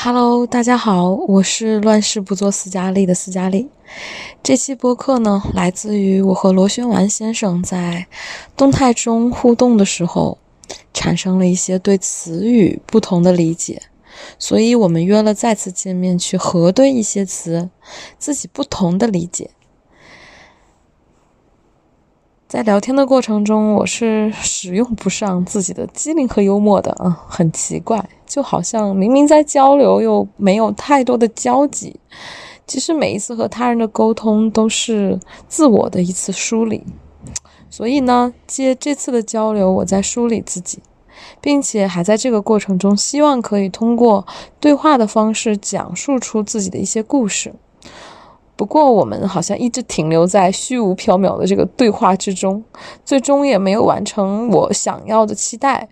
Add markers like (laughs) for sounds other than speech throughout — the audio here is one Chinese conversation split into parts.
Hello，大家好，我是乱世不做斯嘉丽的斯嘉丽。这期播客呢，来自于我和螺旋丸先生在动态中互动的时候，产生了一些对词语不同的理解，所以我们约了再次见面去核对一些词自己不同的理解。在聊天的过程中，我是使用不上自己的机灵和幽默的啊，很奇怪，就好像明明在交流，又没有太多的交集。其实每一次和他人的沟通都是自我的一次梳理，所以呢，借这次的交流，我在梳理自己，并且还在这个过程中，希望可以通过对话的方式讲述出自己的一些故事。不过，我们好像一直停留在虚无缥缈的这个对话之中，最终也没有完成我想要的期待。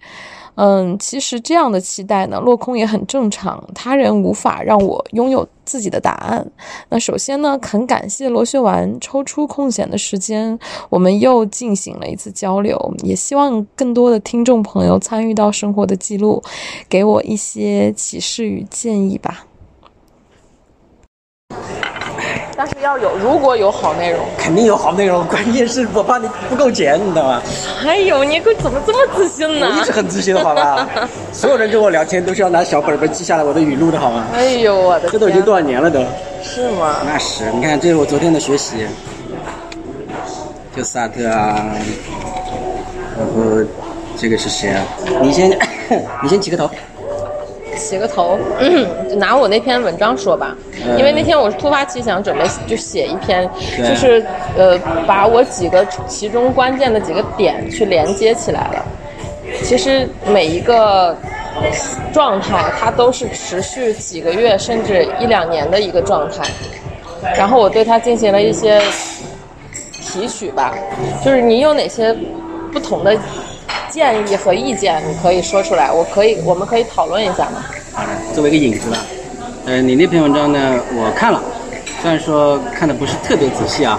嗯，其实这样的期待呢，落空也很正常。他人无法让我拥有自己的答案。那首先呢，很感谢罗学丸抽出空闲的时间，我们又进行了一次交流。也希望更多的听众朋友参与到生活的记录，给我一些启示与建议吧。但是要有，如果有好内容，肯定有好内容。关键是我怕你不够钱，你知道吗？哎呦，你怎么这么自信呢？我一直很自信的，好吧？(laughs) 所有人跟我聊天都是要拿小本本记下来我的语录的，好吗？哎呦，我的，这都已经多少年了都？是吗？那是，你看，这是我昨天的学习，就萨特啊，然后这个是谁啊？你先，(coughs) 你先起个头。起个头，就拿我那篇文章说吧，因为那天我是突发奇想，准备就写一篇，就是呃，把我几个其中关键的几个点去连接起来了。其实每一个状态，它都是持续几个月甚至一两年的一个状态。然后我对它进行了一些提取吧，就是你有哪些不同的。建议和意见，你可以说出来，我可以，我们可以讨论一下嘛？好的，作为一个引子吧。呃，你那篇文章呢，我看了，虽然说看的不是特别仔细啊。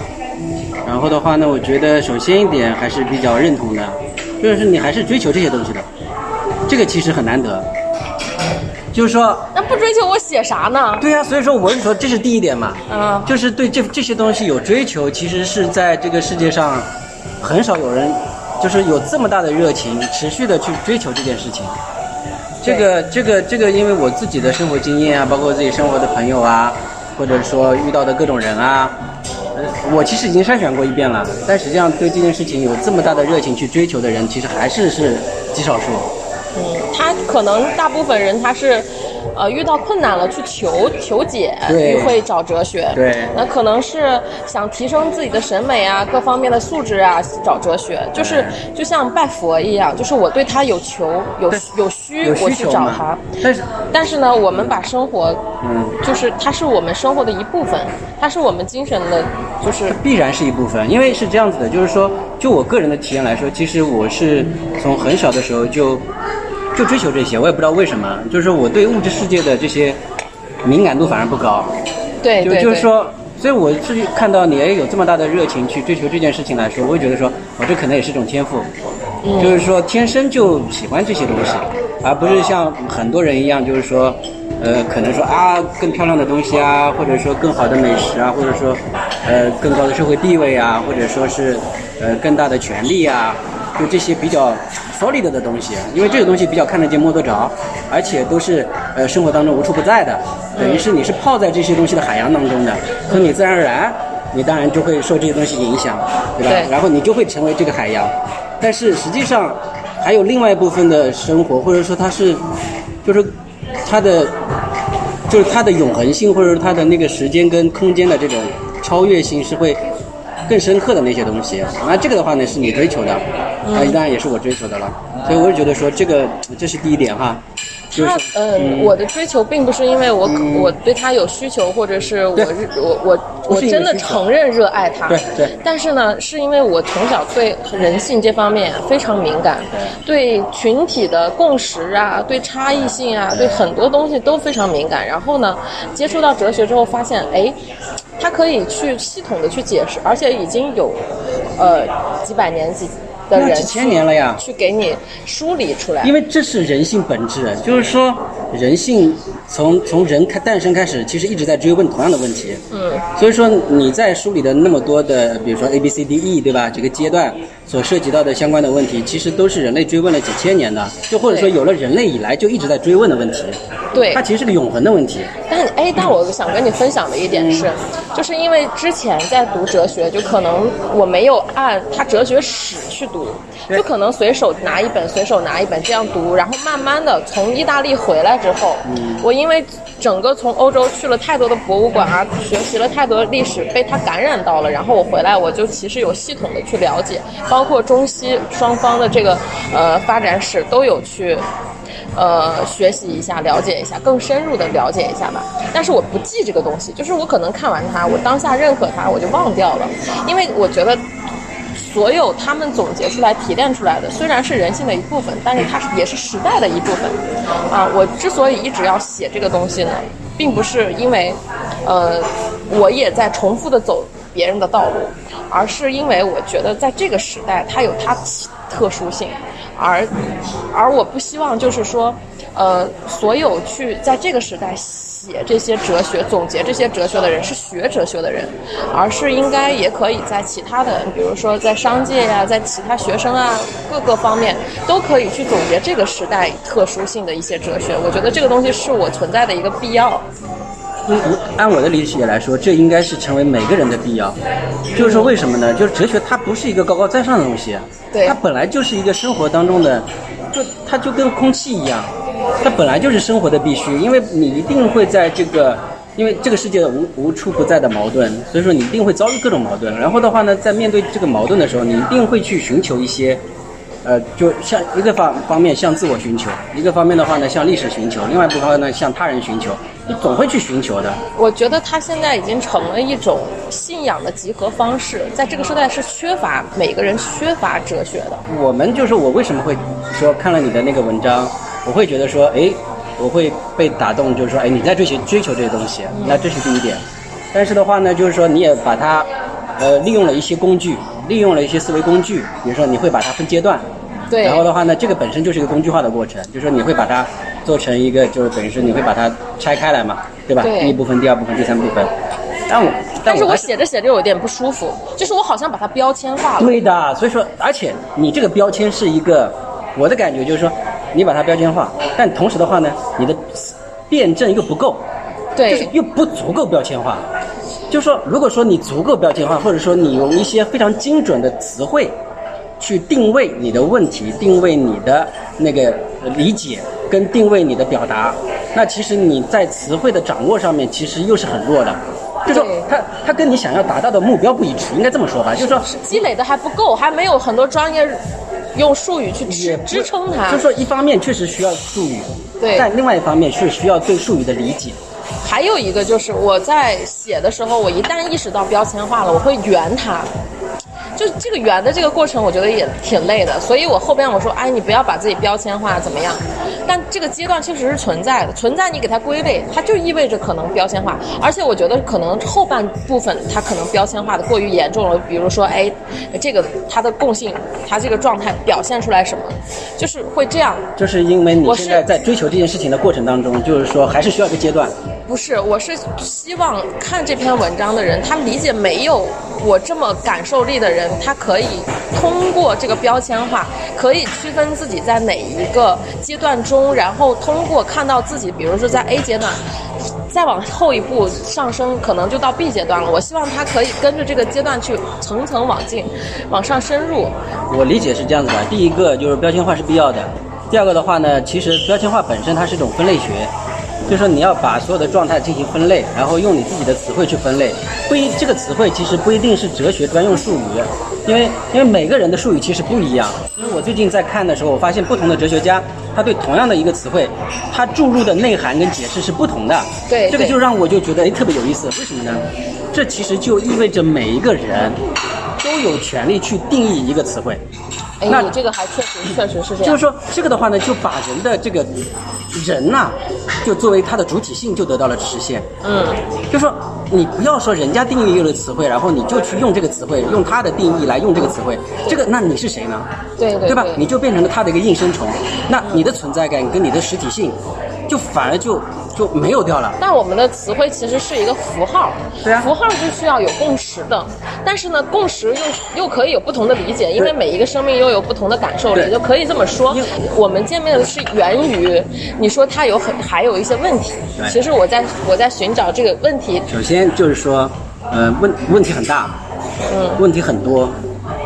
然后的话呢，我觉得首先一点还是比较认同的，就是你还是追求这些东西的，这个其实很难得。就是说，那不追求我写啥呢？对呀，所以说我是说这是第一点嘛。嗯。就是对这这些东西有追求，其实是在这个世界上很少有人。就是有这么大的热情，持续的去追求这件事情。这个、这个、这个，因为我自己的生活经验啊，包括自己生活的朋友啊，或者说遇到的各种人啊，我其实已经筛选过一遍了。但实际上，对这件事情有这么大的热情去追求的人，其实还是是极少数。嗯，他可能大部分人他是。呃，遇到困难了去求求解，会找哲学。对，那可能是想提升自己的审美啊，各方面的素质啊，找哲学。就是就像拜佛一样，就是我对他有求有有需，我去找他。但是但是呢，我们把生活，嗯，就是它是我们生活的一部分，它是我们精神的，就是必然是一部分。因为是这样子的，就是说，就我个人的体验来说，其实我是从很小的时候就。就追求这些，我也不知道为什么，就是我对物质世界的这些敏感度反而不高。对，就就是说，所以我是看到你也有这么大的热情去追求这件事情来说，我会觉得说，我这可能也是一种天赋，就是说天生就喜欢这些东西，而不是像很多人一样，就是说，呃，可能说啊，更漂亮的东西啊，或者说更好的美食啊，或者说，呃，更高的社会地位啊，或者说是，呃，更大的权利啊，就这些比较。Solid 的东西，因为这个东西比较看得见摸得着，而且都是呃生活当中无处不在的，等于是你是泡在这些东西的海洋当中的，所以你自然而然，你当然就会受这些东西影响，对吧？然后你就会成为这个海洋，但是实际上还有另外一部分的生活，或者说它是，就是它的，就是它的永恒性，或者说它的那个时间跟空间的这种超越性是会更深刻的那些东西，那这个的话呢是你追求的。那当然也是我追求的了，所以我也觉得说这个这是第一点哈。他嗯，我的追求并不是因为我我对他有需求，或者是我我我我真的承认热爱他。对对。但是呢，是因为我从小对人性这方面非常敏感，对群体的共识啊，对差异性啊，对很多东西都非常敏感。然后呢，接触到哲学之后，发现哎，它可以去系统的去解释，而且已经有呃几百年几。那几千年了呀，去给你梳理出来。因为这是人性本质，就是说人性从从人开诞生开始，其实一直在追问同样的问题。嗯，所以说你在梳理的那么多的，比如说 A B C D E，对吧？这个阶段所涉及到的相关的问题，其实都是人类追问了几千年的，就或者说有了人类以来就一直在追问的问题。对它其实是个永恒的问题。但哎，但我想跟你分享的一点是，就是因为之前在读哲学，就可能我没有按它哲学史去读，就可能随手拿一本，随手拿一本这样读，然后慢慢的从意大利回来之后，我因为整个从欧洲去了太多的博物馆啊，学习了太多历史，被它感染到了，然后我回来我就其实有系统的去了解，包括中西双方的这个呃发展史都有去。呃，学习一下，了解一下，更深入的了解一下吧。但是我不记这个东西，就是我可能看完它，我当下认可它，我就忘掉了，因为我觉得所有他们总结出来、提炼出来的，虽然是人性的一部分，但是它也是时代的一部分。啊，我之所以一直要写这个东西呢，并不是因为，呃，我也在重复的走别人的道路，而是因为我觉得在这个时代，它有它特殊性。而，而我不希望就是说，呃，所有去在这个时代写这些哲学、总结这些哲学的人是学哲学的人，而是应该也可以在其他的，比如说在商界呀，在其他学生啊各个方面都可以去总结这个时代特殊性的一些哲学。我觉得这个东西是我存在的一个必要。按我的理解来说，这应该是成为每个人的必要。就是说，为什么呢？就是哲学它不是一个高高在上的东西，它本来就是一个生活当中的，就它就跟空气一样，它本来就是生活的必须。因为你一定会在这个，因为这个世界无无处不在的矛盾，所以说你一定会遭遇各种矛盾。然后的话呢，在面对这个矛盾的时候，你一定会去寻求一些。呃，就像一个方方面向自我寻求，一个方面的话呢向历史寻求，另外一部分呢向他人寻求，你总会去寻求的。我觉得他现在已经成了一种信仰的集合方式，在这个时代是缺乏每个人缺乏哲学的。我们就是我为什么会说看了你的那个文章，我会觉得说，哎，我会被打动，就是说，哎，你在追求追求这些东西，那这是第一点。但是的话呢，就是说你也把它，呃，利用了一些工具，利用了一些思维工具，比如说你会把它分阶段。对，然后的话呢，这个本身就是一个工具化的过程，就是说你会把它做成一个，就是等于是你会把它拆开来嘛，对吧？对。第一部分、第二部分、第三部分。但我，但是我写着写着有点不舒服，就是我好像把它标签化了。对的，所以说，而且你这个标签是一个，我的感觉就是说，你把它标签化，但同时的话呢，你的辩证又不够，对，就是又不足够标签化。就是说，如果说你足够标签化，或者说你用一些非常精准的词汇。去定位你的问题，定位你的那个理解，跟定位你的表达，那其实你在词汇的掌握上面其实又是很弱的，就说它它跟你想要达到的目标不一致，应该这么说吧，就是说积累的还不够，还没有很多专业用术语去支支撑它。就是说一方面确实需要术语，对，但另外一方面是需要对术语的理解。还有一个就是我在写的时候，我一旦意识到标签化了，我会圆它。就这个圆的这个过程，我觉得也挺累的，所以我后边我说，哎，你不要把自己标签化，怎么样？但这个阶段确实是存在的，存在你给它归类，它就意味着可能标签化，而且我觉得可能后半部分它可能标签化的过于严重了，比如说，哎，这个它的共性，它这个状态表现出来什么，就是会这样。就是因为你现在在追求这件事情的过程当中，就是说还是需要一个阶段。不是，我是希望看这篇文章的人，他理解没有我这么感受力的人。他可以通过这个标签化，可以区分自己在哪一个阶段中，然后通过看到自己，比如说在 A 阶段，再往后一步上升，可能就到 B 阶段了。我希望他可以跟着这个阶段去层层往进，往上深入。我理解是这样子的：第一个就是标签化是必要的；第二个的话呢，其实标签化本身它是一种分类学。就是说，你要把所有的状态进行分类，然后用你自己的词汇去分类。不一，这个词汇其实不一定是哲学专用术语，因为因为每个人的术语其实不一样。因为我最近在看的时候，我发现不同的哲学家，他对同样的一个词汇，他注入的内涵跟解释是不同的。对，这个就让我就觉得哎特别有意思。为什么呢？这其实就意味着每一个人都有权利去定义一个词汇。那你这个还确实确实是这样。就是说，这个的话呢，就把人的这个人呐，就作为他的主体性就得到了实现。嗯，就说你不要说人家定义一个词汇，然后你就去用这个词汇，用他的定义来用这个词汇，这个那你是谁呢？对对，对吧？你就变成了他的一个应声虫。那你的存在感跟你的实体性就反而就就没有掉了。但我们的词汇其实是一个符号，对啊。符号是需要有共识的，但是呢，共识又又可以有不同的理解，因为每一个生命又有不同的感受力，就可以这么说。我们见面的是源于你说它有很还有一些问题，对。其实我在我在寻找这个问题，首先就是说，呃，问问题很大，嗯，问题很多。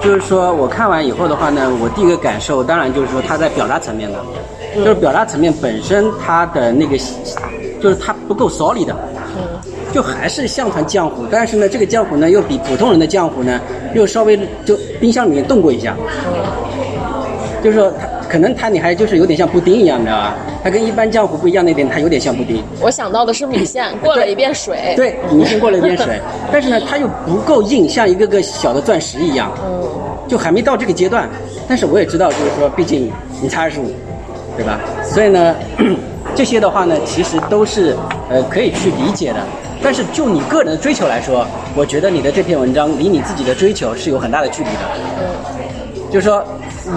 就是说我看完以后的话呢，我第一个感受当然就是说他在表达层面的，嗯就是表达层面本身它的那个，就是它不够 solid 的，嗯就还是像团浆糊，但是呢，这个浆糊呢又比普通人的浆糊呢又稍微就冰箱里面冻过一下，就是说它可能它你还就是有点像布丁一样，你知道吧？它跟一般浆糊不一样那点，它有点像布丁。我想到的是米线，过了一遍水，对，米线过了一遍水，(laughs) 但是呢，它又不够硬，像一个个小的钻石一样，嗯，就还没到这个阶段。但是我也知道，就是说，毕竟你才二十五，对吧？所以呢，(clears throat) 这些的话呢，其实都是呃可以去理解的。但是就你个人的追求来说，我觉得你的这篇文章离你自己的追求是有很大的距离的。就是说，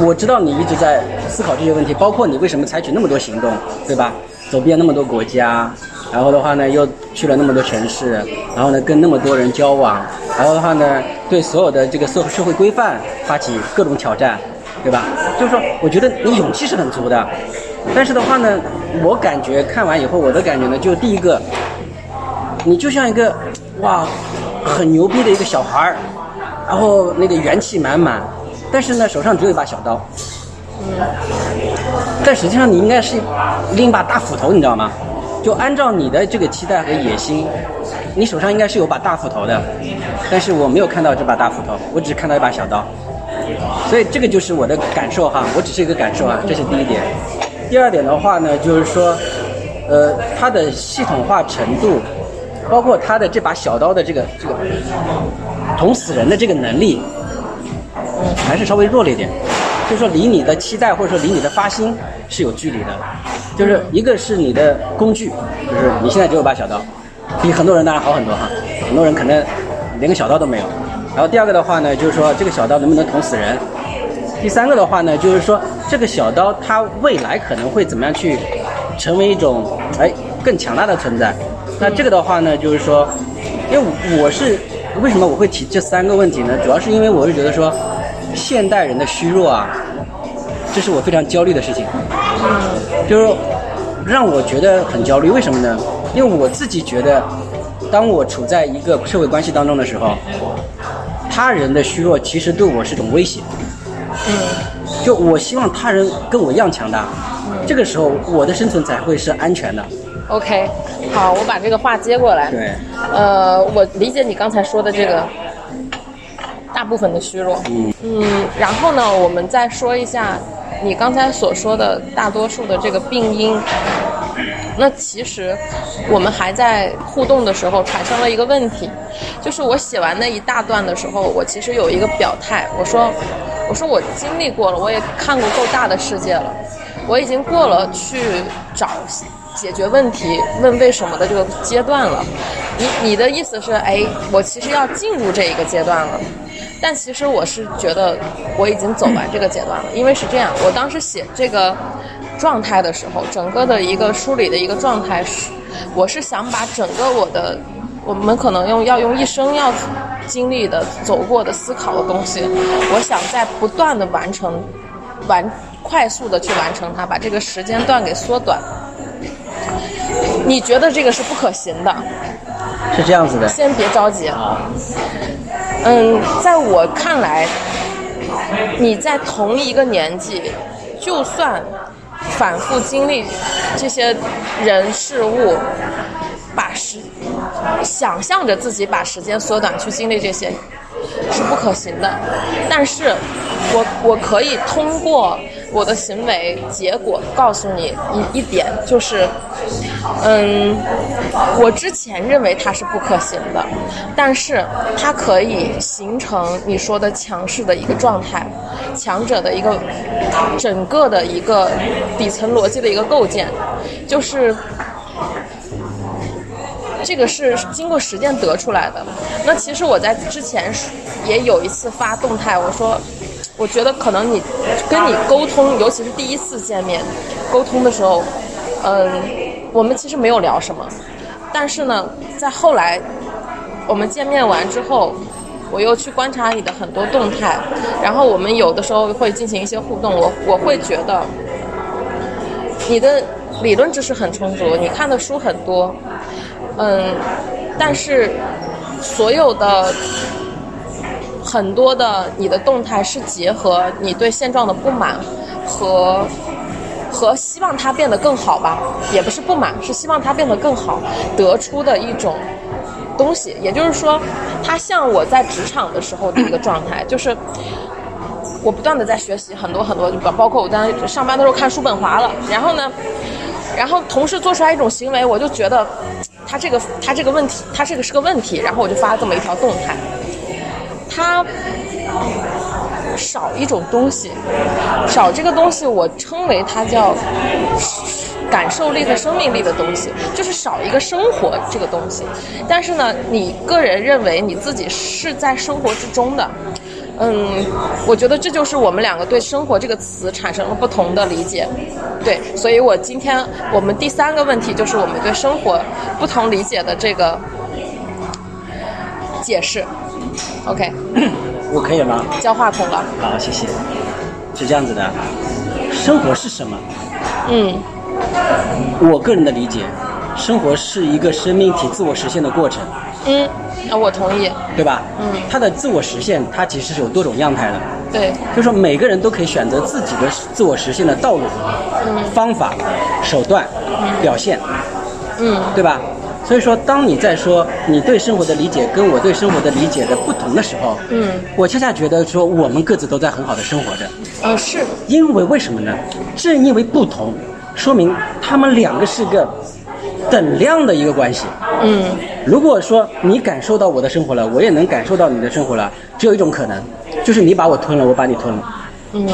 我知道你一直在思考这些问题，包括你为什么采取那么多行动，对吧？走遍那么多国家，然后的话呢，又去了那么多城市，然后呢，跟那么多人交往，然后的话呢，对所有的这个社社会规范发起各种挑战，对吧？就是说，我觉得你勇气是很足的，但是的话呢，我感觉看完以后，我的感觉呢，就第一个，你就像一个哇，很牛逼的一个小孩儿，然后那个元气满满，但是呢，手上只有一把小刀。但实际上你应该是拎一把大斧头，你知道吗？就按照你的这个期待和野心，你手上应该是有把大斧头的，但是我没有看到这把大斧头，我只看到一把小刀，所以这个就是我的感受哈，我只是一个感受啊，这是第一点。第二点的话呢，就是说，呃，它的系统化程度，包括它的这把小刀的这个这个捅死人的这个能力，还是稍微弱了一点。就是说离你的期待或者说离你的发心是有距离的，就是一个是你的工具，就是你现在只有把小刀，比很多人当然好很多哈，很多人可能连个小刀都没有。然后第二个的话呢，就是说这个小刀能不能捅死人？第三个的话呢，就是说这个小刀它未来可能会怎么样去成为一种哎更强大的存在？那这个的话呢，就是说，因为我是为什么我会提这三个问题呢？主要是因为我是觉得说。现代人的虚弱啊，这是我非常焦虑的事情，就是让我觉得很焦虑。为什么呢？因为我自己觉得，当我处在一个社会关系当中的时候，他人的虚弱其实对我是种威胁。嗯就我希望他人跟我一样强大，这个时候我的生存才会是安全的。OK，好，我把这个话接过来。对，呃，我理解你刚才说的这个大部分的虚弱。嗯嗯，然后呢，我们再说一下你刚才所说的大多数的这个病因。那其实我们还在互动的时候产生了一个问题，就是我写完那一大段的时候，我其实有一个表态，我说，我说我经历过了，我也看过够大的世界了，我已经过了去找解决问题、问为什么的这个阶段了。你你的意思是，哎，我其实要进入这一个阶段了。但其实我是觉得我已经走完这个阶段了，因为是这样，我当时写这个状态的时候，整个的一个梳理的一个状态是，我是想把整个我的，我们可能用要用一生要经历的、走过的、思考的东西，我想在不断的完成，完快速的去完成它，把这个时间段给缩短。你觉得这个是不可行的？是这样子的。先别着急啊。嗯，在我看来，你在同一个年纪，就算反复经历这些人事物，把时想象着自己把时间缩短去经历这些，是不可行的。但是我我可以通过我的行为结果告诉你一一点，就是，嗯，我之前认为它是不可行的，但是它可以形成你说的强势的一个状态，强者的一个整个的一个底层逻辑的一个构建，就是。这个是经过实践得出来的。那其实我在之前也有一次发动态，我说，我觉得可能你跟你沟通，尤其是第一次见面沟通的时候，嗯，我们其实没有聊什么，但是呢，在后来我们见面完之后，我又去观察你的很多动态，然后我们有的时候会进行一些互动，我我会觉得你的理论知识很充足，你看的书很多，嗯，但是所有的很多的你的动态是结合你对现状的不满和和希望它变得更好吧，也不是不满，是希望它变得更好得出的一种东西。也就是说，它像我在职场的时候的一个状态，就是我不断的在学习很多很多，包包括我在上班的时候看叔本华了，然后呢，然后同事做出来一种行为，我就觉得他这个他这个问题，他这个是个问题，然后我就发这么一条动态，他。少一种东西，少这个东西，我称为它叫感受力和生命力的东西，就是少一个生活这个东西。但是呢，你个人认为你自己是在生活之中的，嗯，我觉得这就是我们两个对“生活”这个词产生了不同的理解。对，所以我今天我们第三个问题就是我们对生活不同理解的这个解释。OK。(coughs) 我可以了吗？交话筒了。好，谢谢。是这样子的，生活是什么？嗯，我个人的理解，生活是一个生命体自我实现的过程。嗯，那，我同意。对吧？嗯。它的自我实现，它其实是有多种样态的。对。就是说，每个人都可以选择自己的自我实现的道路、方法、手段、表现。嗯。对吧？所以说，当你在说你对生活的理解跟我对生活的理解的不同的时候，嗯，我恰恰觉得说我们各自都在很好的生活着。呃，是因为为什么呢？正因为不同，说明他们两个是个等量的一个关系。嗯，如果说你感受到我的生活了，我也能感受到你的生活了，只有一种可能，就是你把我吞了，我把你吞了。嗯，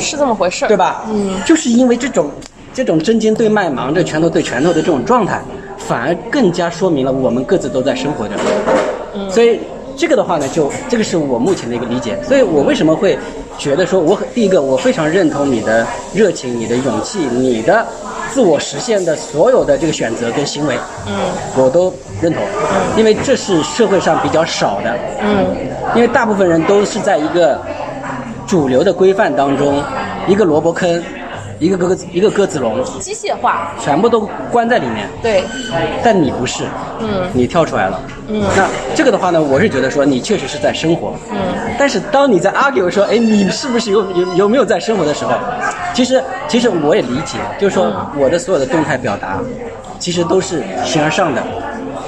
是这么回事儿，对吧？嗯，就是因为这种这种针尖对麦芒这、拳头对拳头的这种状态。反而更加说明了我们各自都在生活着，所以这个的话呢，就这个是我目前的一个理解。所以我为什么会觉得说，我很第一个，我非常认同你的热情、你的勇气、你的自我实现的所有的这个选择跟行为，嗯，我都认同，因为这是社会上比较少的，嗯，因为大部分人都是在一个主流的规范当中，一个萝卜坑。一个鸽子，一个鸽子笼，机械化，全部都关在里面。对，但你不是，嗯，你跳出来了，嗯。那这个的话呢，我是觉得说你确实是在生活，嗯。但是当你在 argue 说，哎，你是不是有有有没有在生活的时候，其实其实我也理解，就是说我的所有的动态表达，其实都是形而上的，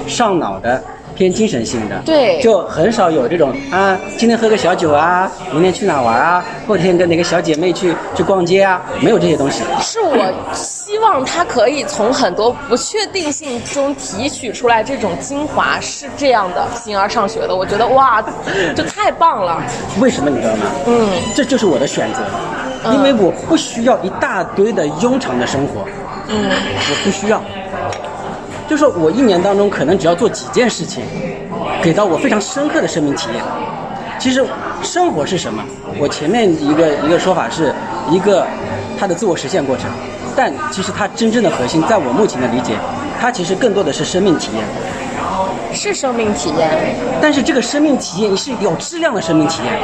上脑的。偏精神性的，对，就很少有这种啊，今天喝个小酒啊，明天去哪玩啊，后天跟哪个小姐妹去去逛街啊，没有这些东西。是我希望他可以从很多不确定性中提取出来这种精华，是这样的，形而上学的，我觉得哇，(laughs) 这太棒了。为什么你知道吗？嗯，这就是我的选择，因为我不需要一大堆的庸常的生活，嗯，我不需要。就是我一年当中可能只要做几件事情，给到我非常深刻的生命体验。其实生活是什么？我前面一个一个说法是一个它的自我实现过程，但其实它真正的核心，在我目前的理解，它其实更多的是生命体验。是生命体验。但是这个生命体验是有质量的生命体验，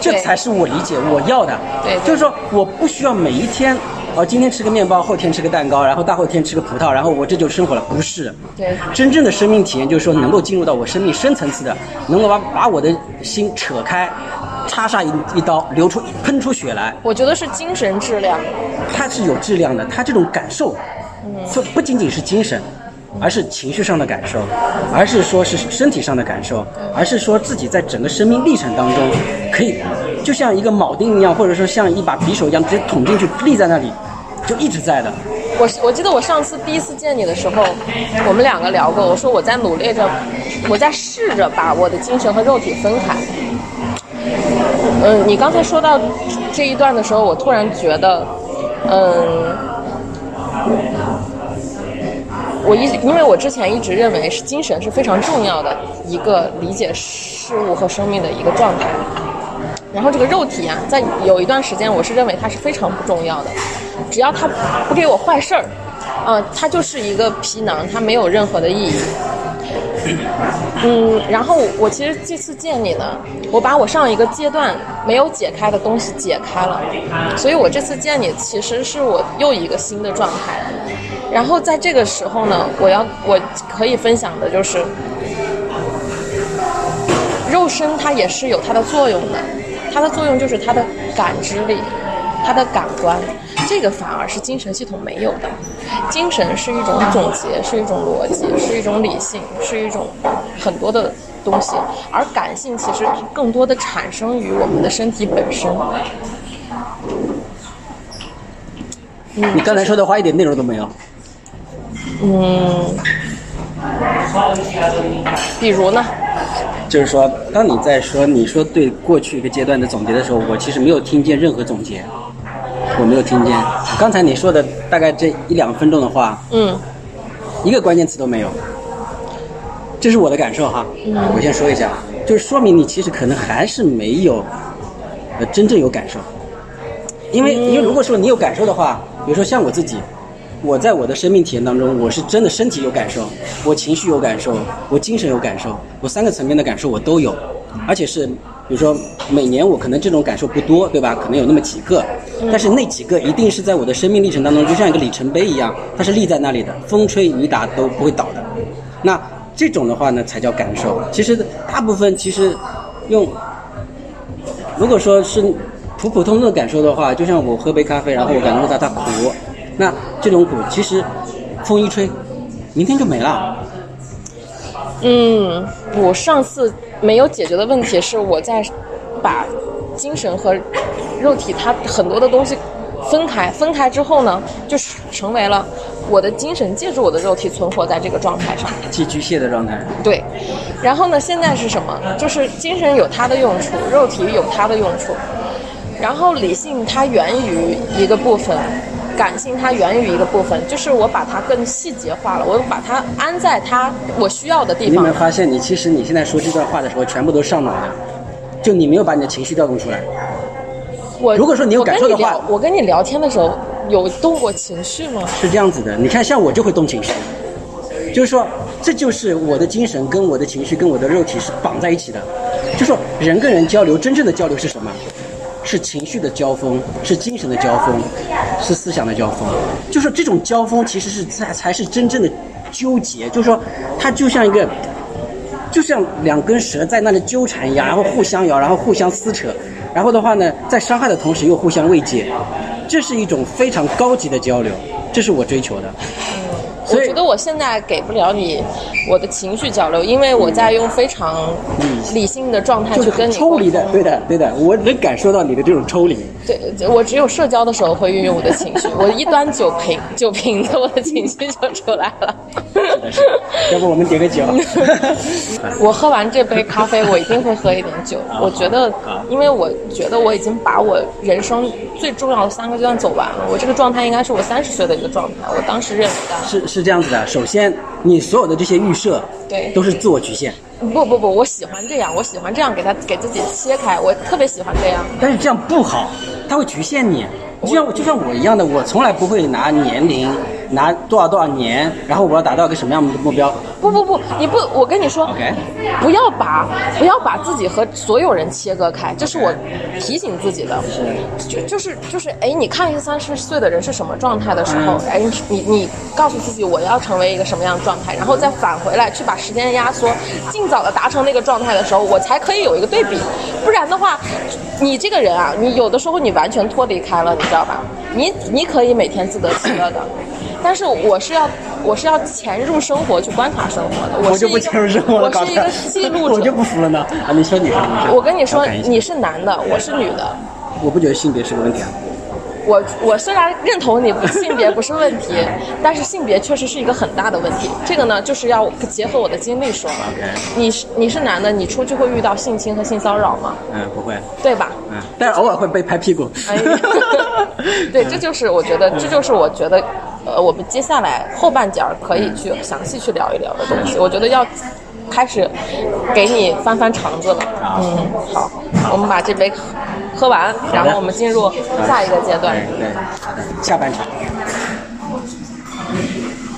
这才是我理解我要的。对，就是说我不需要每一天。哦，今天吃个面包，后天吃个蛋糕，然后大后天吃个葡萄，然后我这就生活了，不是？对，真正的生命体验就是说能够进入到我生命深层次的，能够把把我的心扯开，插上一一刀，流出喷出血来。我觉得是精神质量，它是有质量的，它这种感受，不不仅仅是精神，而是情绪上的感受，而是说是身体上的感受，而是说自己在整个生命历程当中可以。就像一个铆钉一样，或者说像一把匕首一样，直接捅进去，立在那里，就一直在的。我我记得我上次第一次见你的时候，我们两个聊过，我说我在努力着，我在试着把我的精神和肉体分开。嗯，你刚才说到这一段的时候，我突然觉得，嗯，我一因为我之前一直认为是精神是非常重要的一个理解事物和生命的一个状态。然后这个肉体啊，在有一段时间，我是认为它是非常不重要的，只要它不给我坏事儿，呃，它就是一个皮囊，它没有任何的意义。嗯，然后我其实这次见你呢，我把我上一个阶段没有解开的东西解开了，所以我这次见你其实是我又一个新的状态。然后在这个时候呢，我要我可以分享的就是，肉身它也是有它的作用的，它的作用就是它的感知力，它的感官，这个反而是精神系统没有的。精神是一种总结，是一种逻辑，是一种理性，是一种很多的东西，而感性其实更多的产生于我们的身体本身。你刚才说的话一点内容都没有。嗯，比如呢？就是说，当你在说你说对过去一个阶段的总结的时候，我其实没有听见任何总结，我没有听见。刚才你说的大概这一两分钟的话，嗯一个关键词都没有，这是我的感受哈。嗯我先说一下，就是说明你其实可能还是没有，呃，真正有感受。因为因为如果说你有感受的话，比如说像我自己，我在我的生命体验当中，我是真的身体有感受，我情绪有感受，我精神有感受，我三个层面的感受我都有，而且是。比如说，每年我可能这种感受不多，对吧？可能有那么几个，但是那几个一定是在我的生命历程当中，就像一个里程碑一样，它是立在那里的，风吹雨打都不会倒的。那这种的话呢，才叫感受。其实大部分其实用，如果说是普普通通的感受的话，就像我喝杯咖啡，然后我感受到它苦，那这种鼓其实风一吹，明天就没了。嗯，我上次没有解决的问题是我在把精神和肉体它很多的东西分开，分开之后呢，就是成为了我的精神借助我的肉体存活在这个状态上。寄居蟹的状态。对，然后呢，现在是什么？就是精神有它的用处，肉体有它的用处，然后理性它源于一个部分，感性它源于一个部分，就是我把它更细节化了，我把它安在它我需要的地方你有没有。发现，你其实你现在说这段话的时候，全部都上脑了，就你没有把你的情绪调动出来。我如果说你有感受的话我跟你聊我跟你聊天的时候有动过情绪吗？是这样子的，你看，像我就会动情绪，就是说，这就是我的精神跟我的情绪跟我的肉体是绑在一起的。就说人跟人交流，真正的交流是什么？是情绪的交锋，是精神的交锋，是思想的交锋。就是这种交锋其实是才才是真正的纠结，就是说它就像一个，就像两根蛇在那里纠缠一样，然后互相咬，然后互相撕扯，然后的话呢，在伤害的同时又互相慰藉，这是一种非常高级的交流，这是我追求的。所以觉得我现在给不了你我的情绪交流，因为我在用非常理性的状态去跟你抽离的，对的，对的，我能感受到你的这种抽离。对，我只有社交的时候会运用我的情绪，(laughs) 我一端酒瓶，酒瓶子，我的情绪就出来了。要不我们点个酒？(laughs) 我喝完这杯咖啡，我一定会喝一点酒。我觉得，因为我觉得我已经把我人生最重要的三个阶段走完了。我这个状态应该是我三十岁的一个状态，我当时认为的。是是这样子的，首先你所有的这些预设，对都是自我局限。不不不，我喜欢这样，我喜欢这样给他给自己切开，我特别喜欢这样。但是这样不好，它会局限你。就像就像我一样的，我从来不会拿年龄，拿多少多少年，然后我要达到一个什么样的目标。不不不，你不，我跟你说不要把不要把自己和所有人切割开，这是我提醒自己的。就就是就是，哎，你看一个三十岁的人是什么状态的时候，哎，你你告诉自己我要成为一个什么样的状态，然后再返回来去把时间压缩，尽早的达成那个状态的时候，我才可以有一个对比。不然的话，你这个人啊，你有的时候你完全脱离开了，你知道吧？你你可以每天自得其乐的。但是我是要我是要潜入生活去观察生活的，我就不是一个进入生活了，我是一个记录者。(laughs) 我就不服了呢。啊，你说你说。我跟你说你是男的，我是女的。我不觉得性别是个问题啊。我我虽然认同你不性别不是问题，但是性别确实是一个很大的问题。这个呢，就是要结合我的经历说你是你是男的，你出去会遇到性侵和性骚扰吗？嗯，不会。对吧？嗯，但是偶尔会被拍屁股。哎呀 (laughs) (laughs) 对，这就是我觉得，这就是我觉得，呃，我们接下来后半截儿可以去详细去聊一聊的东西。我觉得要开始给你翻翻肠子了。嗯，好，我们把这杯喝喝完，然后我们进入下一个阶段。下半场。